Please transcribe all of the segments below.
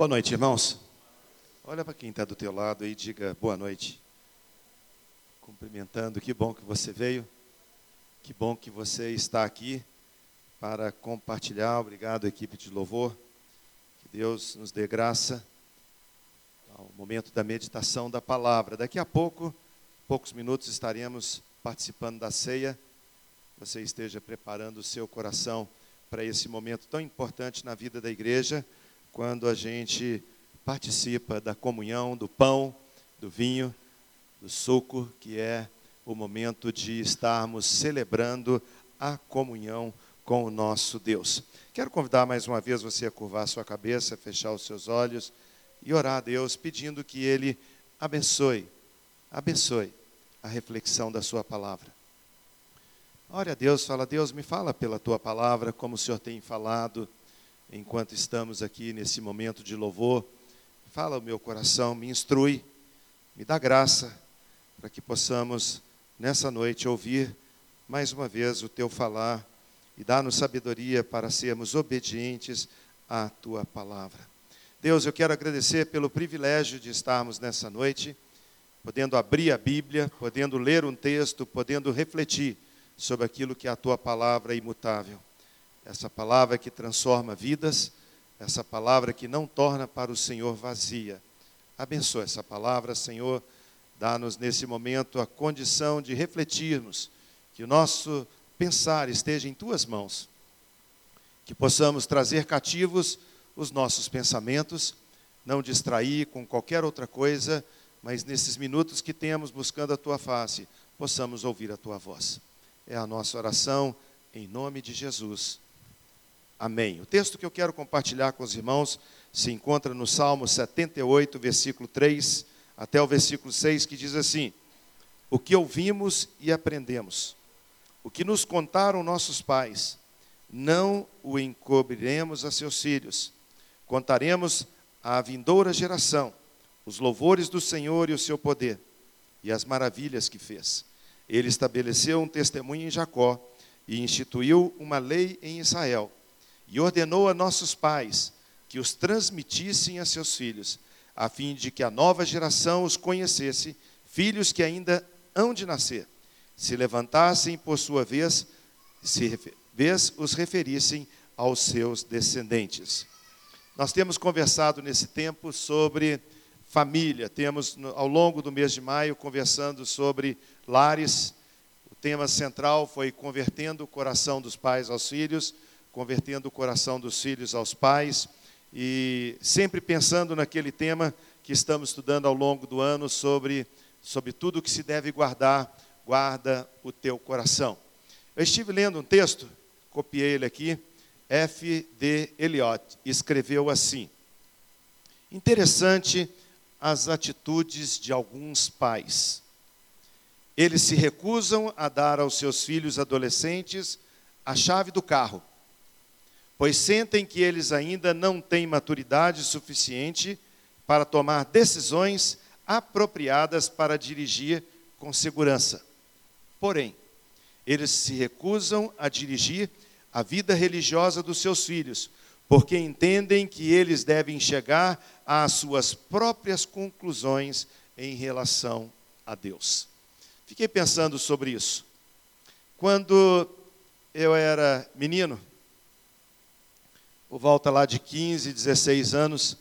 Boa noite, irmãos. Olha para quem está do teu lado e diga boa noite. Cumprimentando, que bom que você veio. Que bom que você está aqui para compartilhar. Obrigado, equipe de louvor. Que Deus nos dê graça ao momento da meditação da palavra. Daqui a pouco, poucos minutos, estaremos participando da ceia. Você esteja preparando o seu coração para esse momento tão importante na vida da igreja, quando a gente participa da comunhão, do pão, do vinho, do suco, que é o momento de estarmos celebrando a comunhão com o nosso Deus. Quero convidar mais uma vez você a curvar sua cabeça, fechar os seus olhos e orar a Deus pedindo que Ele abençoe, abençoe a reflexão da Sua palavra. Ore a Deus, fala, Deus, me fala pela Tua palavra, como o Senhor tem falado enquanto estamos aqui nesse momento de louvor. Fala o meu coração, me instrui, me dá graça para que possamos nessa noite ouvir mais uma vez o Teu falar e dar-nos sabedoria para sermos obedientes à Tua palavra. Deus, eu quero agradecer pelo privilégio de estarmos nessa noite, podendo abrir a Bíblia, podendo ler um texto, podendo refletir sobre aquilo que é a tua palavra imutável. Essa palavra que transforma vidas, essa palavra que não torna para o Senhor vazia. Abençoa essa palavra, Senhor. Dá-nos nesse momento a condição de refletirmos, que o nosso pensar esteja em tuas mãos, que possamos trazer cativos os nossos pensamentos, não distrair com qualquer outra coisa, mas nesses minutos que temos buscando a tua face, possamos ouvir a tua voz é a nossa oração em nome de Jesus. Amém. O texto que eu quero compartilhar com os irmãos se encontra no Salmo 78, versículo 3 até o versículo 6, que diz assim: O que ouvimos e aprendemos, o que nos contaram nossos pais, não o encobriremos a seus filhos, contaremos à vindoura geração os louvores do Senhor e o seu poder e as maravilhas que fez. Ele estabeleceu um testemunho em Jacó e instituiu uma lei em Israel. E ordenou a nossos pais que os transmitissem a seus filhos, a fim de que a nova geração os conhecesse, filhos que ainda hão de nascer, se levantassem por sua vez, se vez os referissem aos seus descendentes. Nós temos conversado nesse tempo sobre família. Temos, ao longo do mês de maio, conversando sobre lares. O tema central foi convertendo o coração dos pais aos filhos, convertendo o coração dos filhos aos pais. E sempre pensando naquele tema que estamos estudando ao longo do ano sobre, sobre tudo que se deve guardar, guarda o teu coração. Eu estive lendo um texto, copiei ele aqui, F. D. Eliot, escreveu assim. Interessante as atitudes de alguns pais. Eles se recusam a dar aos seus filhos adolescentes a chave do carro, pois sentem que eles ainda não têm maturidade suficiente para tomar decisões apropriadas para dirigir com segurança. Porém, eles se recusam a dirigir a vida religiosa dos seus filhos, porque entendem que eles devem chegar às suas próprias conclusões em relação a Deus. Fiquei pensando sobre isso. Quando eu era menino, por volta lá de 15, 16 anos,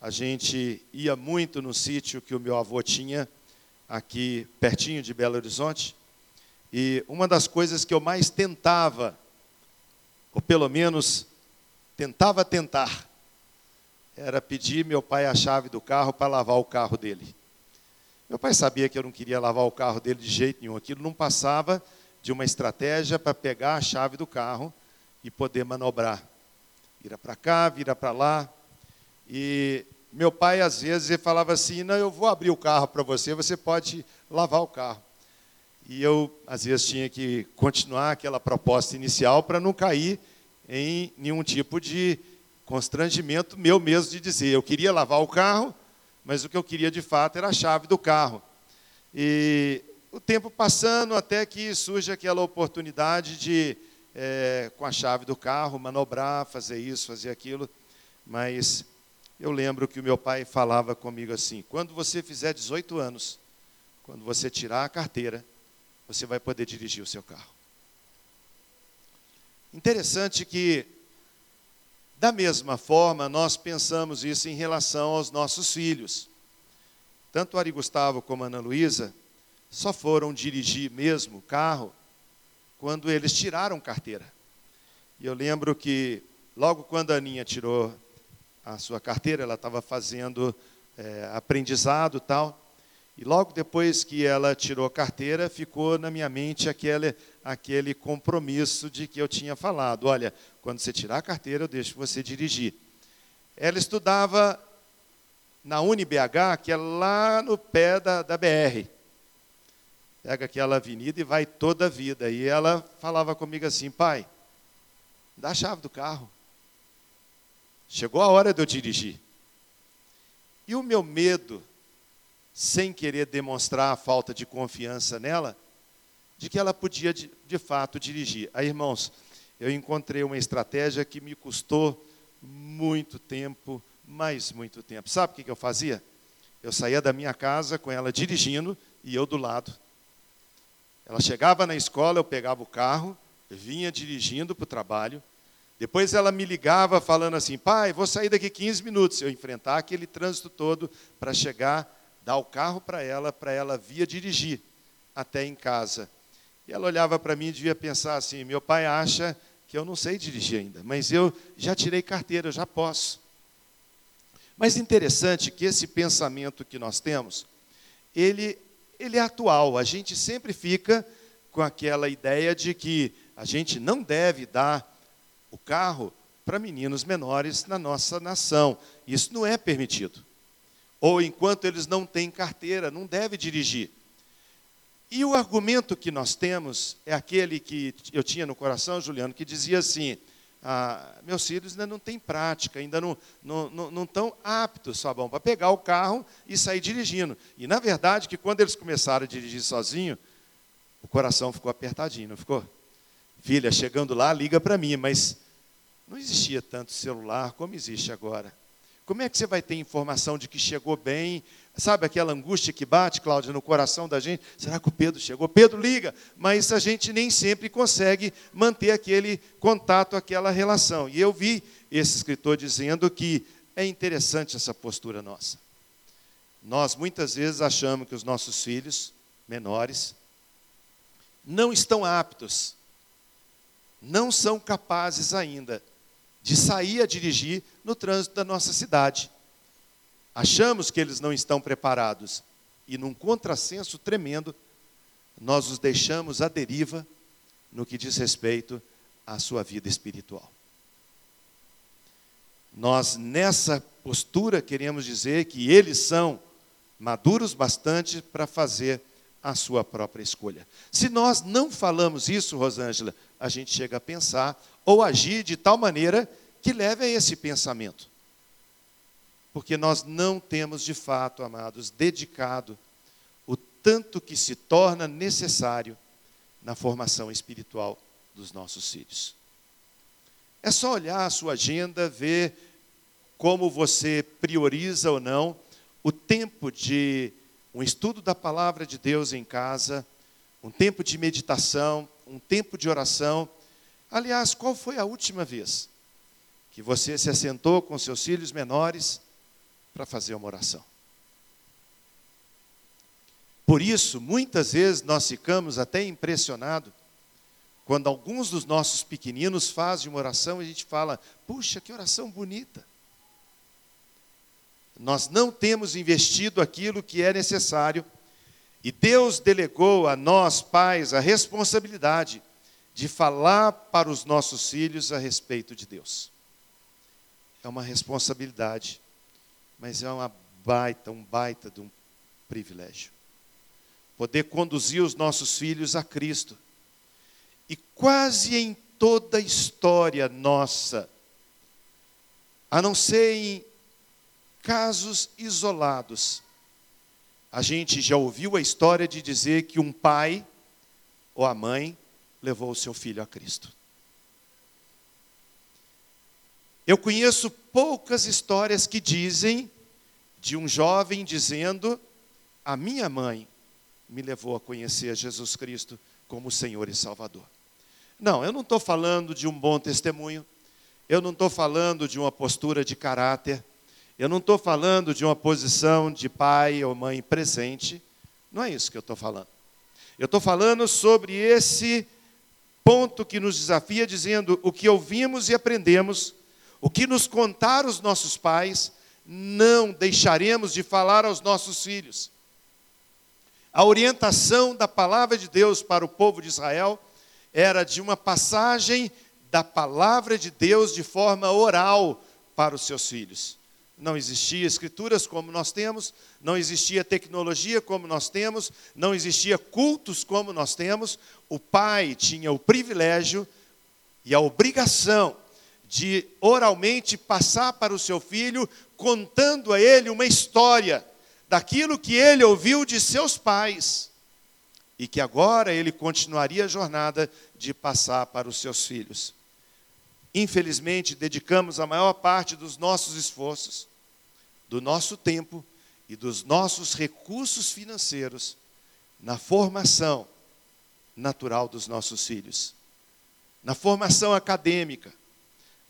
a gente ia muito no sítio que o meu avô tinha, aqui pertinho de Belo Horizonte. E uma das coisas que eu mais tentava, ou pelo menos tentava tentar, era pedir meu pai a chave do carro para lavar o carro dele. Meu pai sabia que eu não queria lavar o carro dele de jeito nenhum. Aquilo não passava de uma estratégia para pegar a chave do carro e poder manobrar. Vira para cá, vira para lá. E meu pai, às vezes, ele falava assim: Não, eu vou abrir o carro para você, você pode lavar o carro. E eu, às vezes, tinha que continuar aquela proposta inicial para não cair em nenhum tipo de constrangimento meu mesmo de dizer, eu queria lavar o carro, mas o que eu queria de fato era a chave do carro. E o tempo passando até que surge aquela oportunidade de, é, com a chave do carro, manobrar, fazer isso, fazer aquilo. Mas eu lembro que o meu pai falava comigo assim: quando você fizer 18 anos, quando você tirar a carteira, você vai poder dirigir o seu carro. Interessante que, da mesma forma, nós pensamos isso em relação aos nossos filhos. Tanto Ari Gustavo como Ana Luísa só foram dirigir mesmo o carro quando eles tiraram carteira. E eu lembro que, logo quando a Aninha tirou a sua carteira, ela estava fazendo é, aprendizado tal. E logo depois que ela tirou a carteira, ficou na minha mente aquele, aquele compromisso de que eu tinha falado: olha, quando você tirar a carteira, eu deixo você dirigir. Ela estudava na UniBH, que é lá no pé da, da BR. Pega aquela avenida e vai toda a vida. E ela falava comigo assim: pai, dá a chave do carro. Chegou a hora de eu dirigir. E o meu medo, sem querer demonstrar a falta de confiança nela, de que ela podia de, de fato dirigir. Aí, irmãos, eu encontrei uma estratégia que me custou muito tempo, mais muito tempo. Sabe o que eu fazia? Eu saía da minha casa com ela dirigindo e eu do lado. Ela chegava na escola, eu pegava o carro, vinha dirigindo para o trabalho, depois ela me ligava falando assim: pai, vou sair daqui 15 minutos. Eu enfrentar aquele trânsito todo para chegar, dar o carro para ela, para ela via dirigir até em casa. E ela olhava para mim e devia pensar assim: meu pai acha que eu não sei dirigir ainda, mas eu já tirei carteira, eu já posso. Mas interessante que esse pensamento que nós temos, ele, ele é atual. A gente sempre fica com aquela ideia de que a gente não deve dar o carro para meninos menores na nossa nação. Isso não é permitido. Ou enquanto eles não têm carteira, não deve dirigir. E o argumento que nós temos é aquele que eu tinha no coração, Juliano, que dizia assim: ah, meus filhos ainda não têm prática, ainda não, não, não, não estão aptos, Sabão, para pegar o carro e sair dirigindo. E na verdade, que quando eles começaram a dirigir sozinho, o coração ficou apertadinho, não ficou? Filha, chegando lá, liga para mim, mas não existia tanto celular como existe agora. Como é que você vai ter informação de que chegou bem? Sabe aquela angústia que bate, Cláudia, no coração da gente? Será que o Pedro chegou? Pedro liga, mas a gente nem sempre consegue manter aquele contato, aquela relação. E eu vi esse escritor dizendo que é interessante essa postura nossa. Nós muitas vezes achamos que os nossos filhos menores não estão aptos não são capazes ainda de sair a dirigir no trânsito da nossa cidade. Achamos que eles não estão preparados e, num contrassenso tremendo, nós os deixamos à deriva no que diz respeito à sua vida espiritual. Nós, nessa postura, queremos dizer que eles são maduros bastante para fazer a sua própria escolha. Se nós não falamos isso, Rosângela, a gente chega a pensar ou agir de tal maneira que leve a esse pensamento. Porque nós não temos de fato, amados, dedicado o tanto que se torna necessário na formação espiritual dos nossos filhos. É só olhar a sua agenda, ver como você prioriza ou não o tempo de um estudo da palavra de Deus em casa, um tempo de meditação, um tempo de oração. Aliás, qual foi a última vez que você se assentou com seus filhos menores para fazer uma oração? Por isso, muitas vezes nós ficamos até impressionados quando alguns dos nossos pequeninos fazem uma oração e a gente fala: puxa, que oração bonita. Nós não temos investido aquilo que é necessário e Deus delegou a nós, pais, a responsabilidade de falar para os nossos filhos a respeito de Deus. É uma responsabilidade, mas é uma baita, um baita de um privilégio. Poder conduzir os nossos filhos a Cristo. E quase em toda a história nossa, a não ser em casos isolados, a gente já ouviu a história de dizer que um pai ou a mãe levou o seu filho a Cristo. Eu conheço poucas histórias que dizem de um jovem dizendo: A minha mãe me levou a conhecer Jesus Cristo como Senhor e Salvador. Não, eu não estou falando de um bom testemunho, eu não estou falando de uma postura de caráter, eu não estou falando de uma posição de pai ou mãe presente, não é isso que eu estou falando. Eu estou falando sobre esse ponto que nos desafia, dizendo o que ouvimos e aprendemos, o que nos contaram os nossos pais, não deixaremos de falar aos nossos filhos. A orientação da palavra de Deus para o povo de Israel era de uma passagem da palavra de Deus de forma oral para os seus filhos. Não existia escrituras como nós temos, não existia tecnologia como nós temos, não existia cultos como nós temos. O pai tinha o privilégio e a obrigação de oralmente passar para o seu filho, contando a ele uma história daquilo que ele ouviu de seus pais e que agora ele continuaria a jornada de passar para os seus filhos. Infelizmente, dedicamos a maior parte dos nossos esforços, do nosso tempo e dos nossos recursos financeiros na formação natural dos nossos filhos, na formação acadêmica,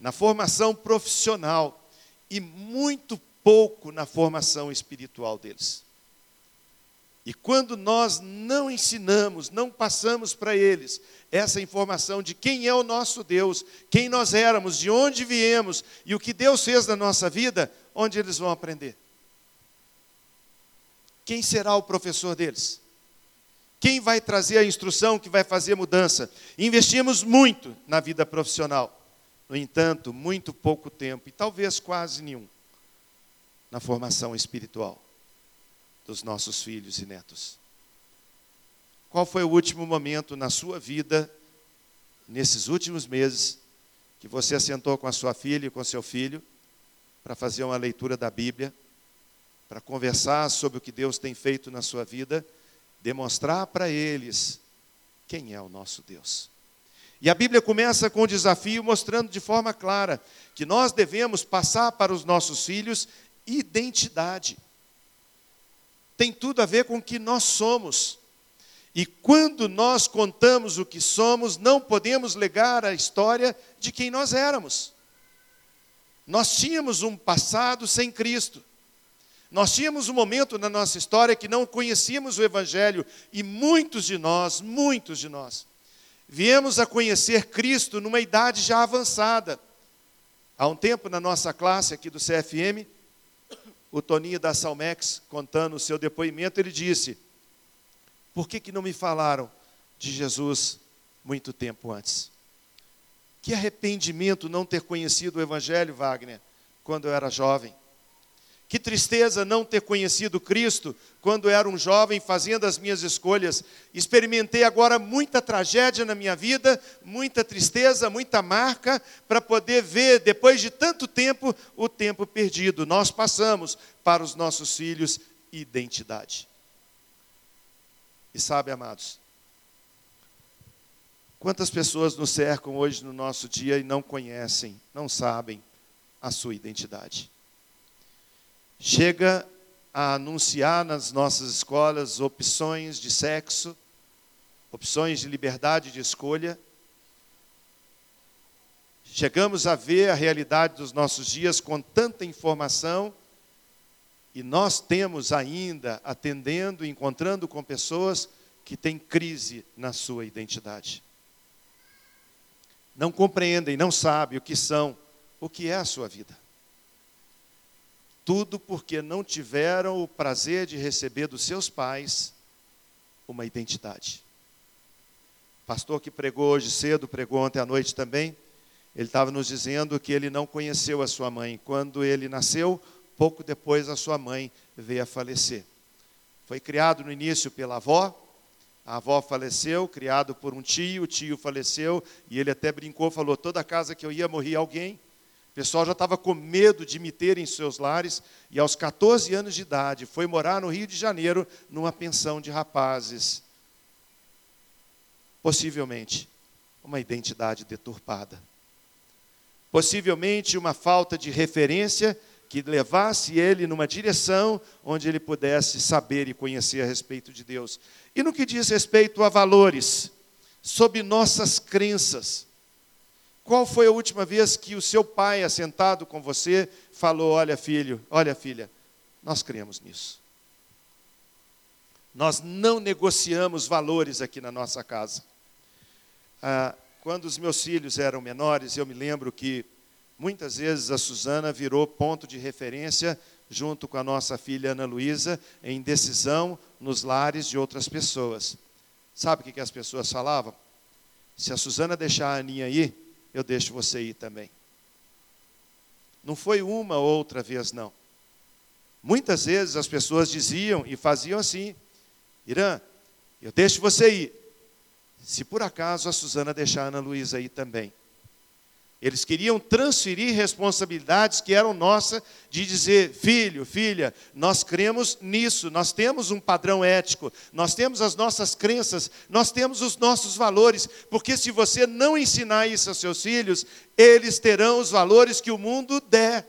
na formação profissional e muito pouco na formação espiritual deles. E quando nós não ensinamos, não passamos para eles essa informação de quem é o nosso Deus, quem nós éramos, de onde viemos e o que Deus fez na nossa vida, onde eles vão aprender? Quem será o professor deles? Quem vai trazer a instrução que vai fazer mudança? Investimos muito na vida profissional. No entanto, muito pouco tempo, e talvez quase nenhum, na formação espiritual dos nossos filhos e netos. Qual foi o último momento na sua vida, nesses últimos meses, que você assentou com a sua filha e com seu filho para fazer uma leitura da Bíblia, para conversar sobre o que Deus tem feito na sua vida, demonstrar para eles quem é o nosso Deus. E a Bíblia começa com o desafio mostrando de forma clara que nós devemos passar para os nossos filhos identidade. Tem tudo a ver com o que nós somos. E quando nós contamos o que somos, não podemos legar a história de quem nós éramos. Nós tínhamos um passado sem Cristo. Nós tínhamos um momento na nossa história que não conhecíamos o Evangelho, e muitos de nós, muitos de nós, viemos a conhecer Cristo numa idade já avançada. Há um tempo na nossa classe aqui do CFM, o Toninho da Salmex, contando o seu depoimento, ele disse: Por que, que não me falaram de Jesus muito tempo antes? Que arrependimento não ter conhecido o Evangelho, Wagner, quando eu era jovem. Que tristeza não ter conhecido Cristo quando era um jovem fazendo as minhas escolhas. Experimentei agora muita tragédia na minha vida, muita tristeza, muita marca, para poder ver, depois de tanto tempo, o tempo perdido. Nós passamos para os nossos filhos identidade. E sabe, amados, quantas pessoas nos cercam hoje no nosso dia e não conhecem, não sabem a sua identidade chega a anunciar nas nossas escolas opções de sexo, opções de liberdade de escolha. Chegamos a ver a realidade dos nossos dias com tanta informação e nós temos ainda atendendo, encontrando com pessoas que têm crise na sua identidade. Não compreendem, não sabem o que são, o que é a sua vida. Tudo porque não tiveram o prazer de receber dos seus pais uma identidade. O pastor que pregou hoje cedo, pregou ontem à noite também, ele estava nos dizendo que ele não conheceu a sua mãe. Quando ele nasceu, pouco depois a sua mãe veio a falecer. Foi criado no início pela avó, a avó faleceu, criado por um tio, o tio faleceu, e ele até brincou, falou: toda casa que eu ia morria alguém. O pessoal já estava com medo de me ter em seus lares e, aos 14 anos de idade, foi morar no Rio de Janeiro numa pensão de rapazes. Possivelmente uma identidade deturpada. Possivelmente uma falta de referência que levasse ele numa direção onde ele pudesse saber e conhecer a respeito de Deus. E no que diz respeito a valores, sob nossas crenças. Qual foi a última vez que o seu pai, assentado com você, falou: Olha, filho, olha, filha, nós cremos nisso. Nós não negociamos valores aqui na nossa casa. Ah, quando os meus filhos eram menores, eu me lembro que muitas vezes a Suzana virou ponto de referência junto com a nossa filha Ana Luísa em decisão nos lares de outras pessoas. Sabe o que as pessoas falavam? Se a Suzana deixar a Aninha ir, eu deixo você ir também. Não foi uma ou outra vez, não. Muitas vezes as pessoas diziam e faziam assim: Irã, eu deixo você ir. Se por acaso a Suzana deixar a Ana Luísa ir também. Eles queriam transferir responsabilidades que eram nossas, de dizer, filho, filha, nós cremos nisso, nós temos um padrão ético, nós temos as nossas crenças, nós temos os nossos valores, porque se você não ensinar isso aos seus filhos, eles terão os valores que o mundo der.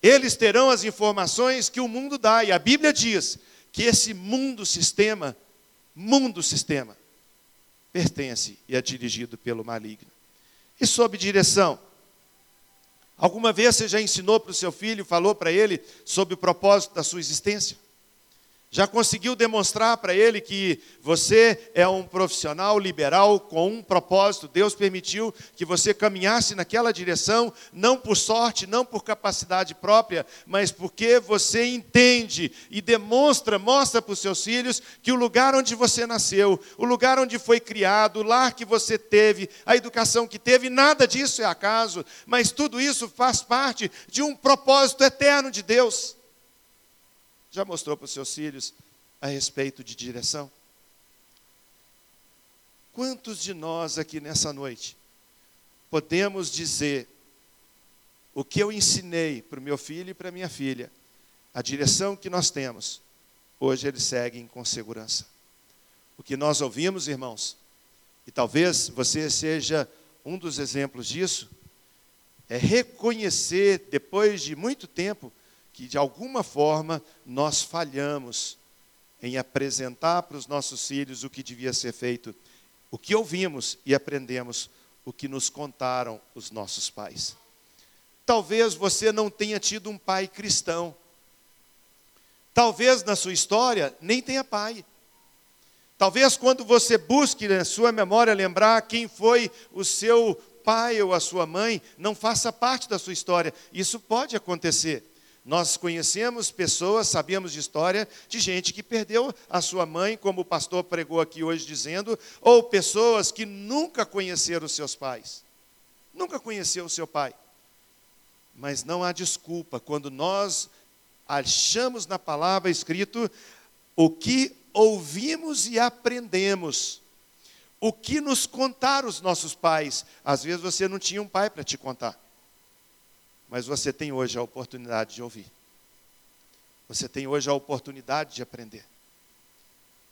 Eles terão as informações que o mundo dá, e a Bíblia diz que esse mundo sistema, mundo sistema, pertence e é dirigido pelo maligno. E sob direção? Alguma vez você já ensinou para o seu filho, falou para ele sobre o propósito da sua existência? Já conseguiu demonstrar para ele que você é um profissional liberal com um propósito? Deus permitiu que você caminhasse naquela direção, não por sorte, não por capacidade própria, mas porque você entende e demonstra, mostra para os seus filhos que o lugar onde você nasceu, o lugar onde foi criado, o lar que você teve, a educação que teve, nada disso é acaso, mas tudo isso faz parte de um propósito eterno de Deus. Já mostrou para os seus filhos a respeito de direção? Quantos de nós aqui nessa noite podemos dizer o que eu ensinei para o meu filho e para minha filha, a direção que nós temos, hoje eles seguem com segurança. O que nós ouvimos, irmãos, e talvez você seja um dos exemplos disso, é reconhecer, depois de muito tempo, que de alguma forma nós falhamos em apresentar para os nossos filhos o que devia ser feito, o que ouvimos e aprendemos, o que nos contaram os nossos pais. Talvez você não tenha tido um pai cristão. Talvez na sua história nem tenha pai. Talvez quando você busque na sua memória lembrar quem foi o seu pai ou a sua mãe, não faça parte da sua história. Isso pode acontecer. Nós conhecemos pessoas, sabemos de história de gente que perdeu a sua mãe, como o pastor pregou aqui hoje dizendo, ou pessoas que nunca conheceram seus pais. Nunca conheceu o seu pai. Mas não há desculpa quando nós achamos na palavra escrito o que ouvimos e aprendemos. O que nos contaram os nossos pais. Às vezes você não tinha um pai para te contar mas você tem hoje a oportunidade de ouvir. Você tem hoje a oportunidade de aprender.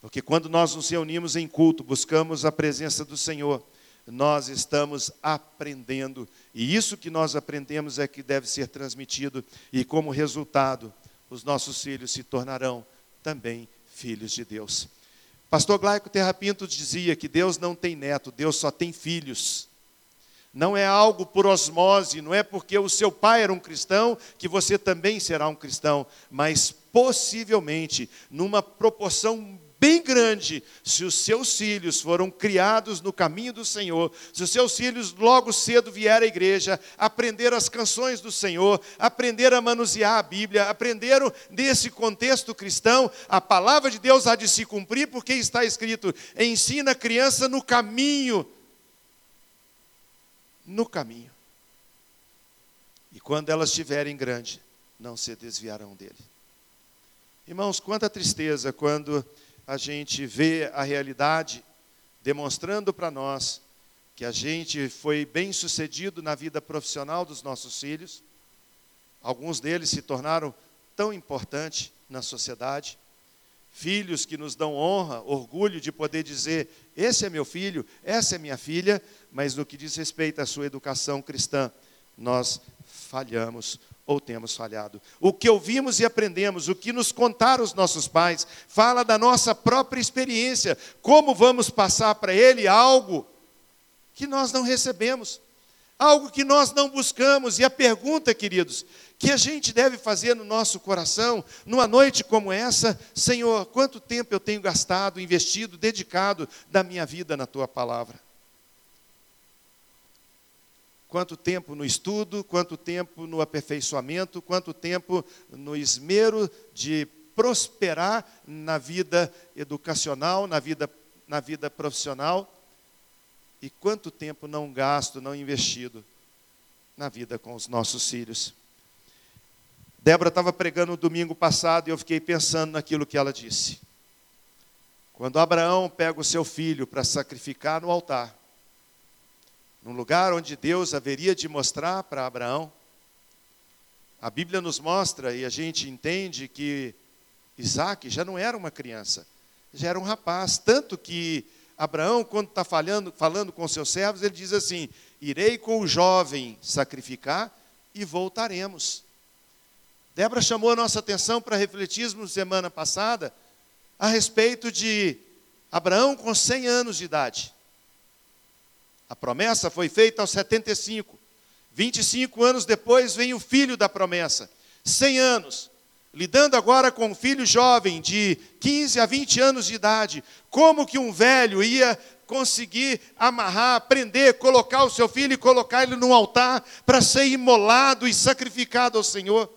Porque quando nós nos reunimos em culto, buscamos a presença do Senhor, nós estamos aprendendo. E isso que nós aprendemos é que deve ser transmitido, e como resultado, os nossos filhos se tornarão também filhos de Deus. Pastor Glaico Terra Pinto dizia que Deus não tem neto, Deus só tem filhos não é algo por osmose, não é porque o seu pai era um cristão que você também será um cristão, mas possivelmente, numa proporção bem grande, se os seus filhos foram criados no caminho do Senhor, se os seus filhos logo cedo vieram à igreja, aprenderam as canções do Senhor, aprenderam a manusear a Bíblia, aprenderam desse contexto cristão, a palavra de Deus há de se cumprir, porque está escrito: ensina a criança no caminho no caminho. E quando elas estiverem grande, não se desviarão dele. Irmãos, quanta tristeza quando a gente vê a realidade demonstrando para nós que a gente foi bem sucedido na vida profissional dos nossos filhos, alguns deles se tornaram tão importantes na sociedade, filhos que nos dão honra, orgulho de poder dizer: esse é meu filho, essa é minha filha, mas no que diz respeito à sua educação cristã, nós falhamos ou temos falhado. O que ouvimos e aprendemos, o que nos contaram os nossos pais, fala da nossa própria experiência, como vamos passar para ele algo que nós não recebemos, algo que nós não buscamos. E a pergunta, queridos, que a gente deve fazer no nosso coração, numa noite como essa, Senhor, quanto tempo eu tenho gastado, investido, dedicado da minha vida na tua palavra? Quanto tempo no estudo, quanto tempo no aperfeiçoamento, quanto tempo no esmero de prosperar na vida educacional, na vida, na vida profissional, e quanto tempo não gasto, não investido na vida com os nossos filhos. Débora estava pregando no domingo passado e eu fiquei pensando naquilo que ela disse. Quando Abraão pega o seu filho para sacrificar no altar, num lugar onde Deus haveria de mostrar para Abraão. A Bíblia nos mostra e a gente entende que Isaac já não era uma criança, já era um rapaz. Tanto que Abraão, quando está falando, falando com seus servos, ele diz assim: Irei com o jovem sacrificar e voltaremos. Débora chamou a nossa atenção para refletirmos semana passada a respeito de Abraão com 100 anos de idade. A promessa foi feita aos 75. 25 anos depois vem o filho da promessa. 100 anos. Lidando agora com um filho jovem de 15 a 20 anos de idade. Como que um velho ia conseguir amarrar, prender, colocar o seu filho e colocar ele no altar para ser imolado e sacrificado ao Senhor?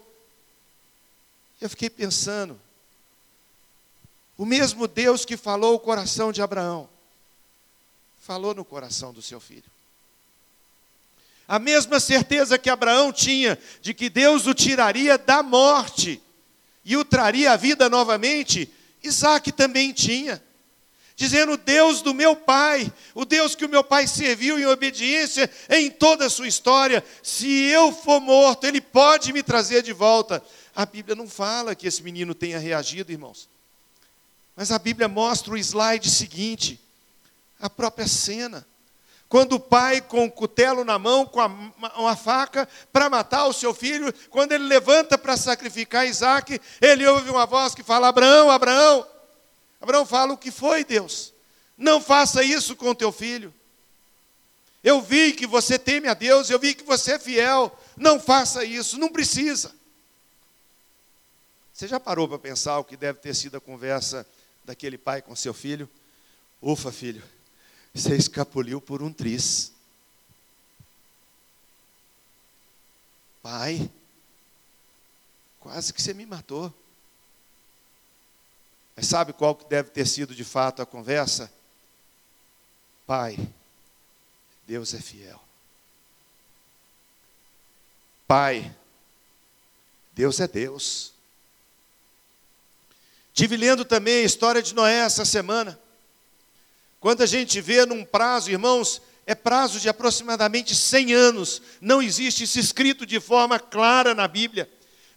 Eu fiquei pensando, o mesmo Deus que falou o coração de Abraão, falou no coração do seu filho. A mesma certeza que Abraão tinha de que Deus o tiraria da morte e o traria à vida novamente, Isaac também tinha. Dizendo, Deus do meu pai, o Deus que o meu pai serviu em obediência em toda a sua história, se eu for morto, ele pode me trazer de volta. A Bíblia não fala que esse menino tenha reagido, irmãos. Mas a Bíblia mostra o slide seguinte a própria cena. Quando o pai, com o cutelo na mão, com a, uma faca, para matar o seu filho, quando ele levanta para sacrificar Isaac, ele ouve uma voz que fala: Abraão, Abraão. Abraão fala: O que foi, Deus? Não faça isso com teu filho. Eu vi que você teme a Deus, eu vi que você é fiel. Não faça isso, não precisa. Você já parou para pensar o que deve ter sido a conversa daquele pai com seu filho? Ufa, filho, você escapuliu por um tris. Pai, quase que você me matou. Mas sabe qual que deve ter sido de fato a conversa? Pai, Deus é fiel. Pai, Deus é Deus. Tive lendo também a história de Noé essa semana. Quando a gente vê num prazo, irmãos, é prazo de aproximadamente 100 anos. Não existe isso escrito de forma clara na Bíblia.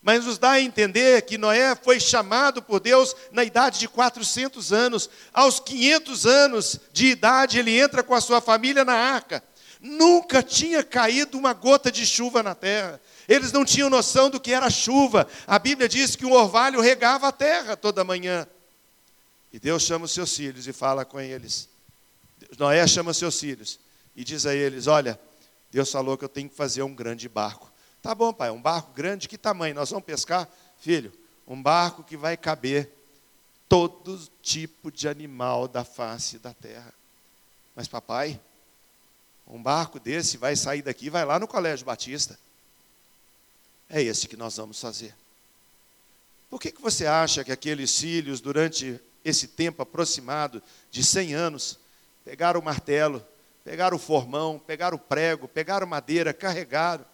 Mas nos dá a entender que Noé foi chamado por Deus na idade de 400 anos. Aos 500 anos de idade, ele entra com a sua família na arca. Nunca tinha caído uma gota de chuva na terra. Eles não tinham noção do que era chuva. A Bíblia diz que o orvalho regava a terra toda manhã. E Deus chama os seus filhos e fala com eles: Noé chama seus filhos e diz a eles: Olha, Deus falou que eu tenho que fazer um grande barco. Tá bom, pai, um barco grande, que tamanho? Nós vamos pescar? Filho, um barco que vai caber todo tipo de animal da face da terra. Mas, papai, um barco desse vai sair daqui, vai lá no Colégio Batista. É esse que nós vamos fazer. Por que, que você acha que aqueles filhos, durante esse tempo aproximado de 100 anos, pegaram o martelo, pegaram o formão, pegaram o prego, pegaram madeira, carregaram.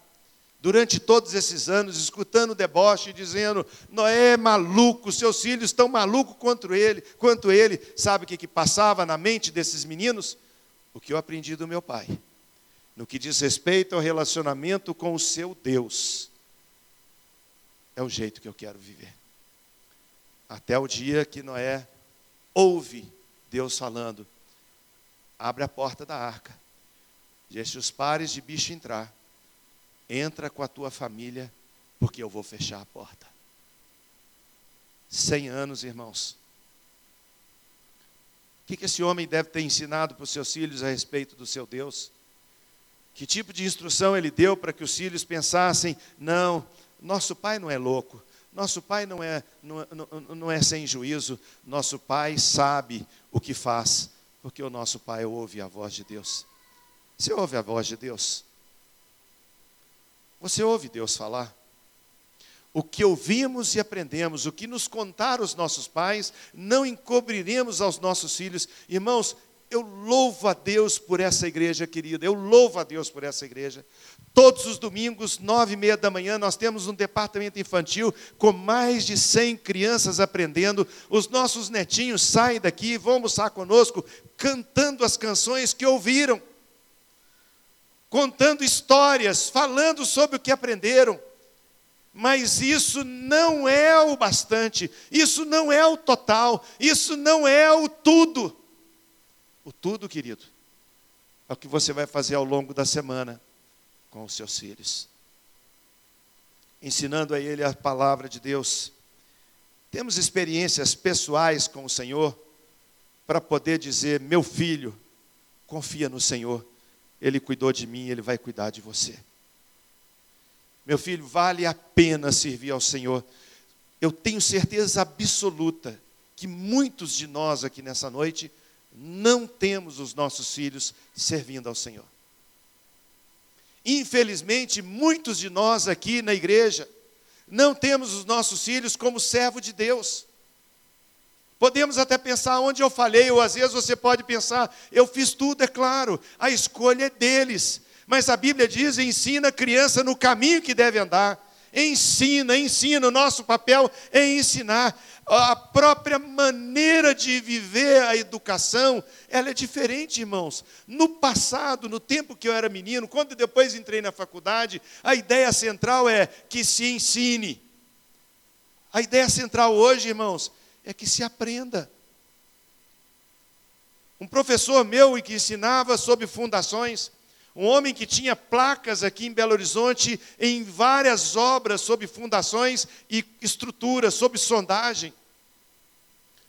Durante todos esses anos, escutando o deboche, dizendo: Noé é maluco, seus filhos estão malucos quanto ele, quanto ele. Sabe o que, que passava na mente desses meninos? O que eu aprendi do meu pai, no que diz respeito ao relacionamento com o seu Deus, é o jeito que eu quero viver. Até o dia que Noé ouve Deus falando: abre a porta da arca, deixa os pares de bicho entrar, entra com a tua família, porque eu vou fechar a porta. Cem anos, irmãos. O que esse homem deve ter ensinado para os seus filhos a respeito do seu Deus? Que tipo de instrução ele deu para que os filhos pensassem: não, nosso pai não é louco, nosso pai não é, não, não, não é sem juízo, nosso pai sabe o que faz, porque o nosso pai ouve a voz de Deus. Você ouve a voz de Deus? Você ouve Deus falar? O que ouvimos e aprendemos, o que nos contaram os nossos pais, não encobriremos aos nossos filhos. Irmãos, eu louvo a Deus por essa igreja querida, eu louvo a Deus por essa igreja. Todos os domingos, nove e meia da manhã, nós temos um departamento infantil com mais de cem crianças aprendendo. Os nossos netinhos saem daqui, vão almoçar conosco, cantando as canções que ouviram, contando histórias, falando sobre o que aprenderam. Mas isso não é o bastante, isso não é o total, isso não é o tudo. O tudo, querido, é o que você vai fazer ao longo da semana com os seus filhos, ensinando a ele a palavra de Deus. Temos experiências pessoais com o Senhor para poder dizer: meu filho, confia no Senhor, Ele cuidou de mim, Ele vai cuidar de você. Meu filho, vale a pena servir ao Senhor. Eu tenho certeza absoluta que muitos de nós aqui nessa noite não temos os nossos filhos servindo ao Senhor. Infelizmente, muitos de nós aqui na igreja não temos os nossos filhos como servo de Deus. Podemos até pensar onde eu falei, ou às vezes você pode pensar, eu fiz tudo, é claro, a escolha é deles. Mas a Bíblia diz: ensina a criança no caminho que deve andar. Ensina, ensina, o nosso papel é ensinar. A própria maneira de viver a educação, ela é diferente, irmãos. No passado, no tempo que eu era menino, quando depois entrei na faculdade, a ideia central é que se ensine. A ideia central hoje, irmãos, é que se aprenda. Um professor meu que ensinava sobre fundações, um homem que tinha placas aqui em Belo Horizonte em várias obras sobre fundações e estruturas, sobre sondagem.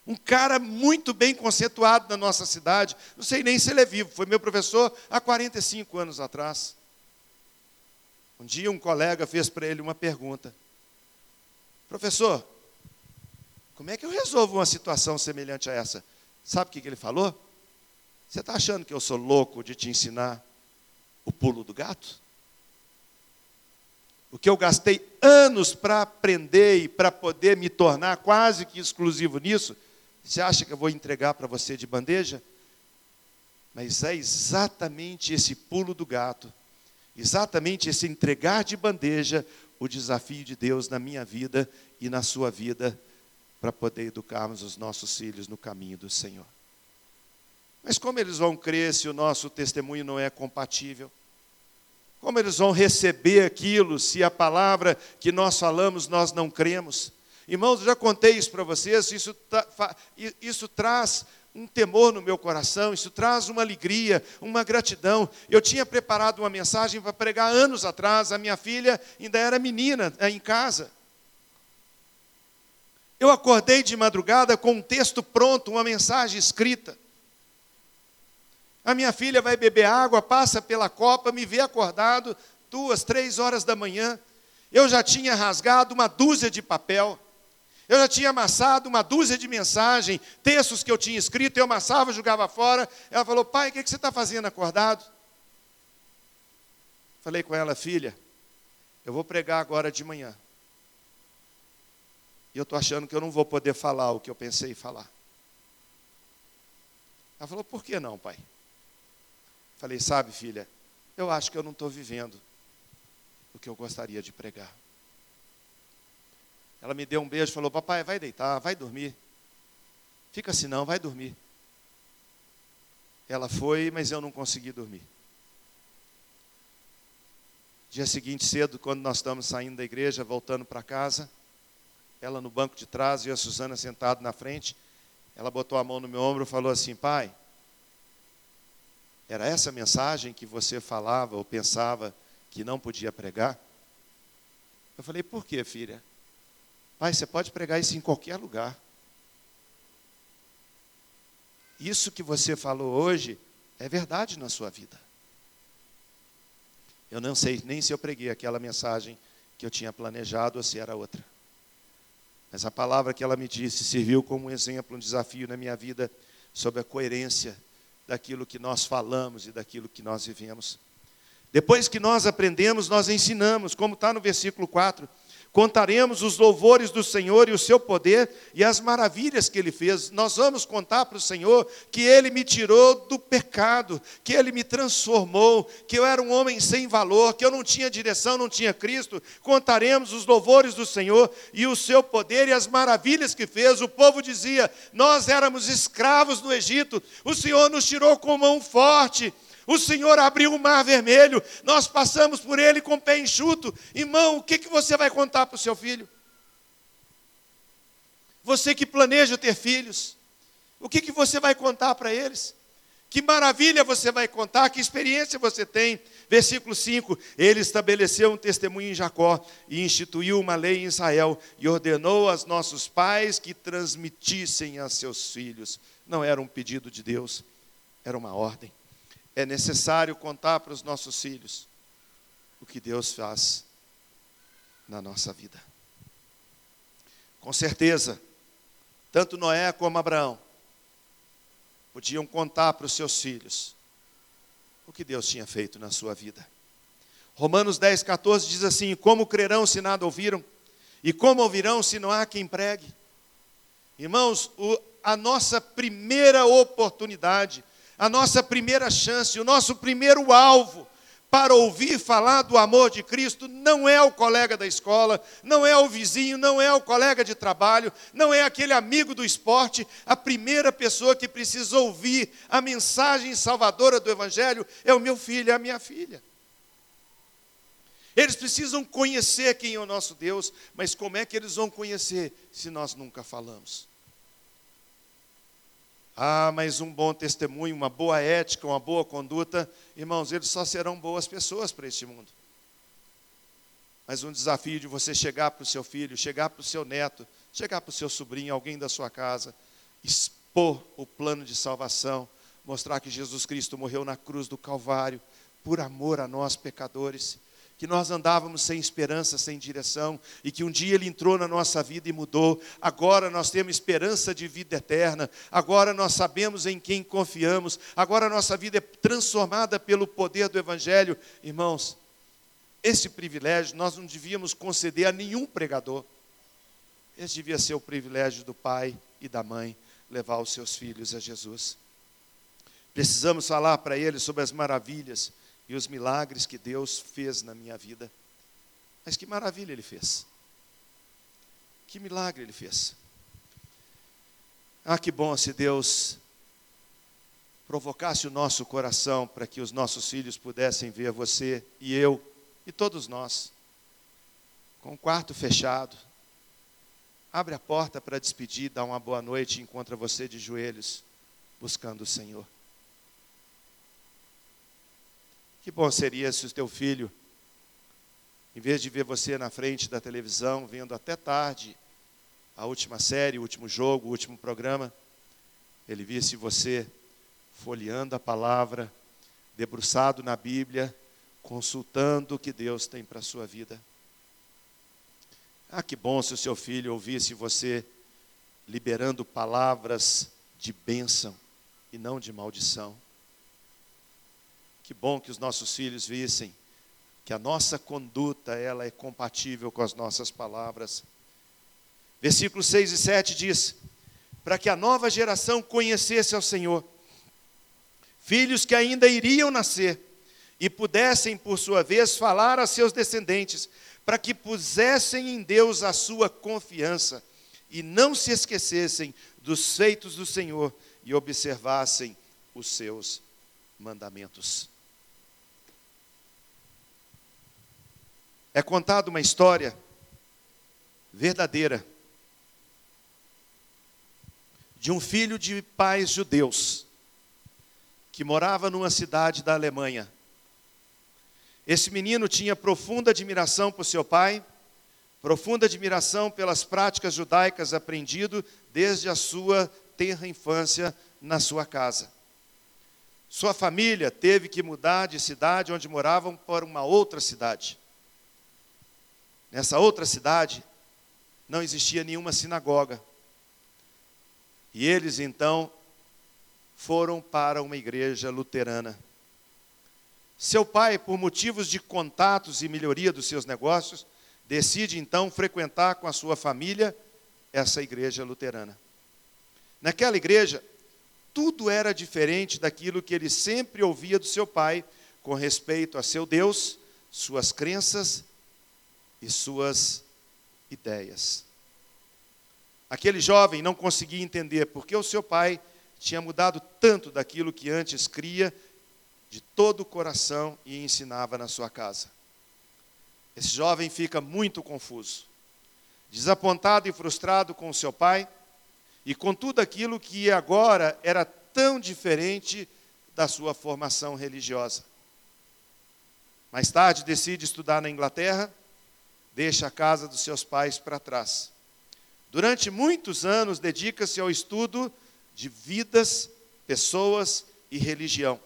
Um cara muito bem conceituado na nossa cidade. Não sei nem se ele é vivo, foi meu professor há 45 anos atrás. Um dia um colega fez para ele uma pergunta: Professor, como é que eu resolvo uma situação semelhante a essa? Sabe o que ele falou? Você está achando que eu sou louco de te ensinar o pulo do gato? O que eu gastei anos para aprender e para poder me tornar quase que exclusivo nisso, você acha que eu vou entregar para você de bandeja? Mas é exatamente esse pulo do gato, exatamente esse entregar de bandeja, o desafio de Deus na minha vida e na sua vida, para poder educarmos os nossos filhos no caminho do Senhor. Mas como eles vão crer se o nosso testemunho não é compatível? Como eles vão receber aquilo se a palavra que nós falamos nós não cremos? Irmãos, eu já contei isso para vocês, isso, isso traz um temor no meu coração, isso traz uma alegria, uma gratidão. Eu tinha preparado uma mensagem para pregar anos atrás, a minha filha ainda era menina em casa. Eu acordei de madrugada com um texto pronto, uma mensagem escrita. A minha filha vai beber água, passa pela copa, me vê acordado, duas, três horas da manhã. Eu já tinha rasgado uma dúzia de papel. Eu já tinha amassado uma dúzia de mensagens, textos que eu tinha escrito, eu amassava, jogava fora. Ela falou, pai, o que você está fazendo acordado? Falei com ela, filha, eu vou pregar agora de manhã. E eu estou achando que eu não vou poder falar o que eu pensei falar. Ela falou, por que não, pai? Falei, sabe, filha, eu acho que eu não estou vivendo o que eu gostaria de pregar. Ela me deu um beijo falou: Papai, vai deitar, vai dormir. Fica assim, não, vai dormir. Ela foi, mas eu não consegui dormir. Dia seguinte, cedo, quando nós estamos saindo da igreja, voltando para casa, ela no banco de trás e a Suzana sentado na frente. Ela botou a mão no meu ombro e falou assim: Pai, era essa mensagem que você falava ou pensava que não podia pregar? Eu falei: Por quê, filha? Pai, você pode pregar isso em qualquer lugar. Isso que você falou hoje é verdade na sua vida. Eu não sei nem se eu preguei aquela mensagem que eu tinha planejado ou se era outra. Mas a palavra que ela me disse serviu como um exemplo, um desafio na minha vida sobre a coerência daquilo que nós falamos e daquilo que nós vivemos. Depois que nós aprendemos, nós ensinamos, como está no versículo 4. Contaremos os louvores do Senhor e o seu poder e as maravilhas que ele fez. Nós vamos contar para o Senhor que ele me tirou do pecado, que ele me transformou, que eu era um homem sem valor, que eu não tinha direção, não tinha Cristo. Contaremos os louvores do Senhor e o seu poder e as maravilhas que fez. O povo dizia: Nós éramos escravos no Egito, o Senhor nos tirou com mão forte o Senhor abriu o mar vermelho, nós passamos por ele com o pé enxuto. Irmão, o que, que você vai contar para o seu filho? Você que planeja ter filhos, o que, que você vai contar para eles? Que maravilha você vai contar, que experiência você tem. Versículo 5: Ele estabeleceu um testemunho em Jacó e instituiu uma lei em Israel e ordenou aos nossos pais que transmitissem a seus filhos. Não era um pedido de Deus, era uma ordem é necessário contar para os nossos filhos o que Deus faz na nossa vida. Com certeza, tanto Noé como Abraão podiam contar para os seus filhos o que Deus tinha feito na sua vida. Romanos 10, 14 diz assim: Como crerão se nada ouviram? E como ouvirão se não há quem pregue? Irmãos, o, a nossa primeira oportunidade a nossa primeira chance, o nosso primeiro alvo para ouvir falar do amor de Cristo não é o colega da escola, não é o vizinho, não é o colega de trabalho, não é aquele amigo do esporte. A primeira pessoa que precisa ouvir a mensagem salvadora do Evangelho é o meu filho, é a minha filha. Eles precisam conhecer quem é o nosso Deus, mas como é que eles vão conhecer se nós nunca falamos? Ah, mas um bom testemunho, uma boa ética, uma boa conduta, irmãos, eles só serão boas pessoas para este mundo. Mas um desafio de você chegar para o seu filho, chegar para o seu neto, chegar para o seu sobrinho, alguém da sua casa, expor o plano de salvação, mostrar que Jesus Cristo morreu na cruz do Calvário por amor a nós pecadores que nós andávamos sem esperança, sem direção, e que um dia Ele entrou na nossa vida e mudou. Agora nós temos esperança de vida eterna, agora nós sabemos em quem confiamos, agora nossa vida é transformada pelo poder do Evangelho. Irmãos, esse privilégio nós não devíamos conceder a nenhum pregador. Esse devia ser o privilégio do pai e da mãe levar os seus filhos a Jesus. Precisamos falar para eles sobre as maravilhas e os milagres que Deus fez na minha vida. Mas que maravilha Ele fez. Que milagre Ele fez. Ah, que bom se Deus provocasse o nosso coração para que os nossos filhos pudessem ver você e eu e todos nós, com o quarto fechado. Abre a porta para despedir, dá uma boa noite e encontra você de joelhos, buscando o Senhor. Que bom seria se o teu filho, em vez de ver você na frente da televisão, vendo até tarde a última série, o último jogo, o último programa, ele visse você folheando a palavra, debruçado na Bíblia, consultando o que Deus tem para a sua vida. Ah, que bom se o seu filho ouvisse você liberando palavras de bênção e não de maldição. Que bom que os nossos filhos vissem que a nossa conduta ela é compatível com as nossas palavras. Versículos 6 e 7 diz: para que a nova geração conhecesse ao Senhor, filhos que ainda iriam nascer e pudessem, por sua vez, falar a seus descendentes, para que pusessem em Deus a sua confiança e não se esquecessem dos feitos do Senhor e observassem os seus mandamentos. É contada uma história verdadeira de um filho de pais judeus que morava numa cidade da Alemanha. Esse menino tinha profunda admiração por seu pai, profunda admiração pelas práticas judaicas aprendido desde a sua tenra infância na sua casa. Sua família teve que mudar de cidade onde moravam para uma outra cidade. Nessa outra cidade não existia nenhuma sinagoga. E eles então foram para uma igreja luterana. Seu pai, por motivos de contatos e melhoria dos seus negócios, decide então frequentar com a sua família essa igreja luterana. Naquela igreja, tudo era diferente daquilo que ele sempre ouvia do seu pai com respeito a seu Deus, suas crenças e suas ideias. Aquele jovem não conseguia entender porque o seu pai tinha mudado tanto daquilo que antes cria de todo o coração e ensinava na sua casa. Esse jovem fica muito confuso, desapontado e frustrado com o seu pai e com tudo aquilo que agora era tão diferente da sua formação religiosa. Mais tarde decide estudar na Inglaterra, deixa a casa dos seus pais para trás Durante muitos anos, dedica-se ao estudo de vidas, pessoas e religião.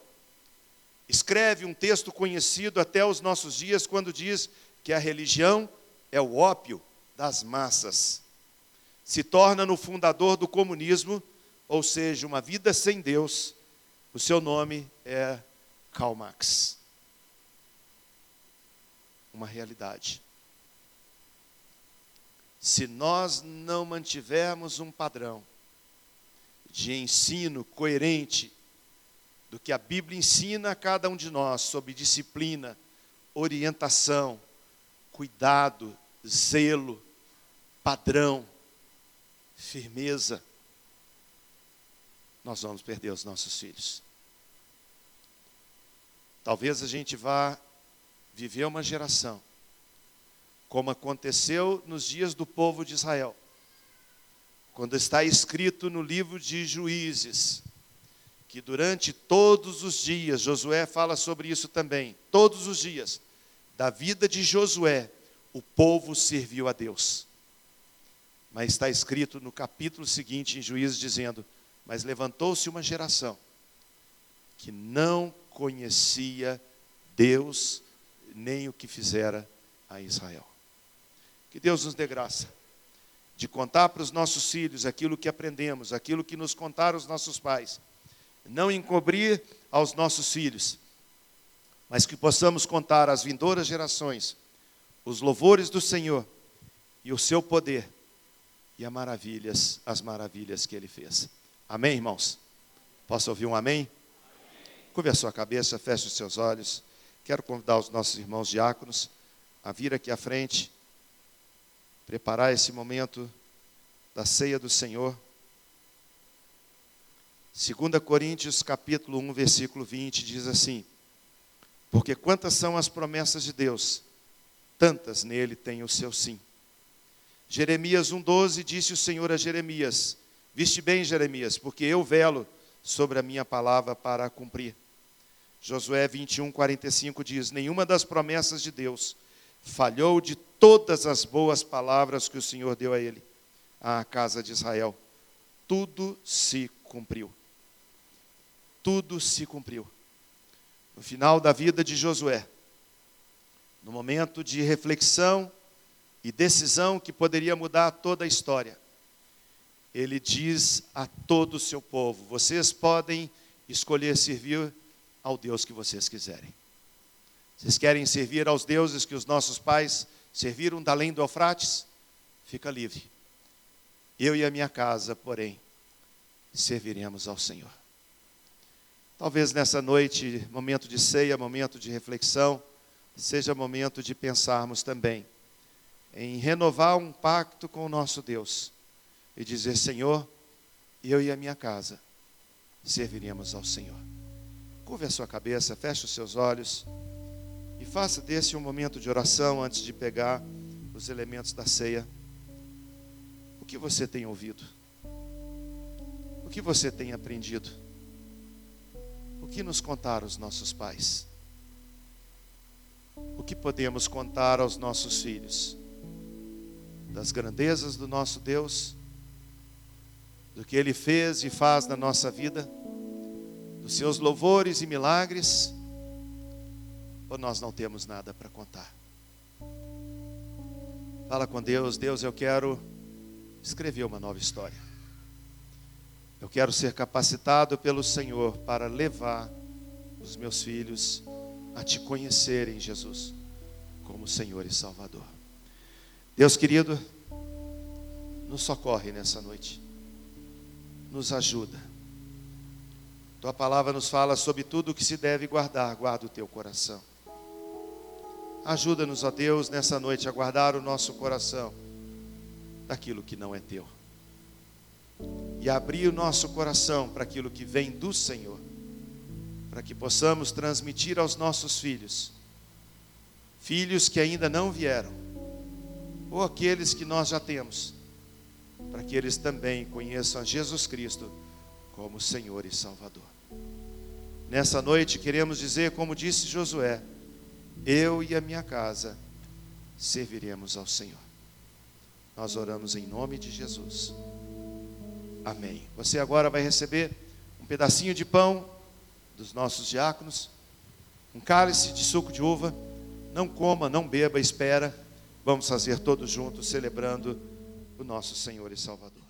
Escreve um texto conhecido até os nossos dias, quando diz que a religião é o ópio das massas. Se torna no fundador do comunismo, ou seja, uma vida sem Deus. O seu nome é Karl Marx. Uma realidade se nós não mantivermos um padrão de ensino coerente do que a Bíblia ensina a cada um de nós sobre disciplina, orientação, cuidado, zelo, padrão, firmeza, nós vamos perder os nossos filhos. Talvez a gente vá viver uma geração como aconteceu nos dias do povo de Israel. Quando está escrito no livro de Juízes, que durante todos os dias, Josué fala sobre isso também, todos os dias da vida de Josué, o povo serviu a Deus. Mas está escrito no capítulo seguinte, em Juízes, dizendo: Mas levantou-se uma geração que não conhecia Deus, nem o que fizera a Israel. Que Deus nos dê graça de contar para os nossos filhos aquilo que aprendemos, aquilo que nos contaram os nossos pais. Não encobrir aos nossos filhos, mas que possamos contar às vindouras gerações os louvores do Senhor e o seu poder e as maravilhas, as maravilhas que ele fez. Amém, irmãos? Posso ouvir um amém? amém. Curve a sua cabeça, feche os seus olhos. Quero convidar os nossos irmãos diáconos a vir aqui à frente preparar esse momento da ceia do Senhor. 2 Coríntios capítulo 1, versículo 20 diz assim: Porque quantas são as promessas de Deus, tantas nele tem o seu sim. Jeremias 1,12 disse o Senhor a Jeremias: Viste bem, Jeremias, porque eu velo sobre a minha palavra para a cumprir. Josué 21, 45 diz: Nenhuma das promessas de Deus falhou de todas as boas palavras que o Senhor deu a ele, à casa de Israel. Tudo se cumpriu. Tudo se cumpriu. No final da vida de Josué, no momento de reflexão e decisão que poderia mudar toda a história, ele diz a todo o seu povo: vocês podem escolher servir ao Deus que vocês quiserem. Vocês querem servir aos deuses que os nossos pais serviram da além do Eufrates? Fica livre. Eu e a minha casa, porém, serviremos ao Senhor. Talvez nessa noite, momento de ceia, momento de reflexão, seja momento de pensarmos também em renovar um pacto com o nosso Deus e dizer: Senhor, eu e a minha casa serviremos ao Senhor. Curve a sua cabeça, feche os seus olhos. E faça desse um momento de oração antes de pegar os elementos da ceia. O que você tem ouvido? O que você tem aprendido? O que nos contaram os nossos pais? O que podemos contar aos nossos filhos? Das grandezas do nosso Deus, do que Ele fez e faz na nossa vida, dos seus louvores e milagres, ou nós não temos nada para contar? Fala com Deus, Deus, eu quero escrever uma nova história. Eu quero ser capacitado pelo Senhor para levar os meus filhos a te conhecerem, Jesus, como Senhor e Salvador. Deus querido, nos socorre nessa noite, nos ajuda. Tua palavra nos fala sobre tudo o que se deve guardar, guarda o teu coração. Ajuda-nos, ó Deus, nessa noite a guardar o nosso coração daquilo que não é teu. E abrir o nosso coração para aquilo que vem do Senhor, para que possamos transmitir aos nossos filhos, filhos que ainda não vieram, ou aqueles que nós já temos, para que eles também conheçam Jesus Cristo como Senhor e Salvador. Nessa noite queremos dizer, como disse Josué, eu e a minha casa serviremos ao Senhor. Nós oramos em nome de Jesus. Amém. Você agora vai receber um pedacinho de pão dos nossos diáconos, um cálice de suco de uva. Não coma, não beba, espera. Vamos fazer todos juntos celebrando o nosso Senhor e Salvador.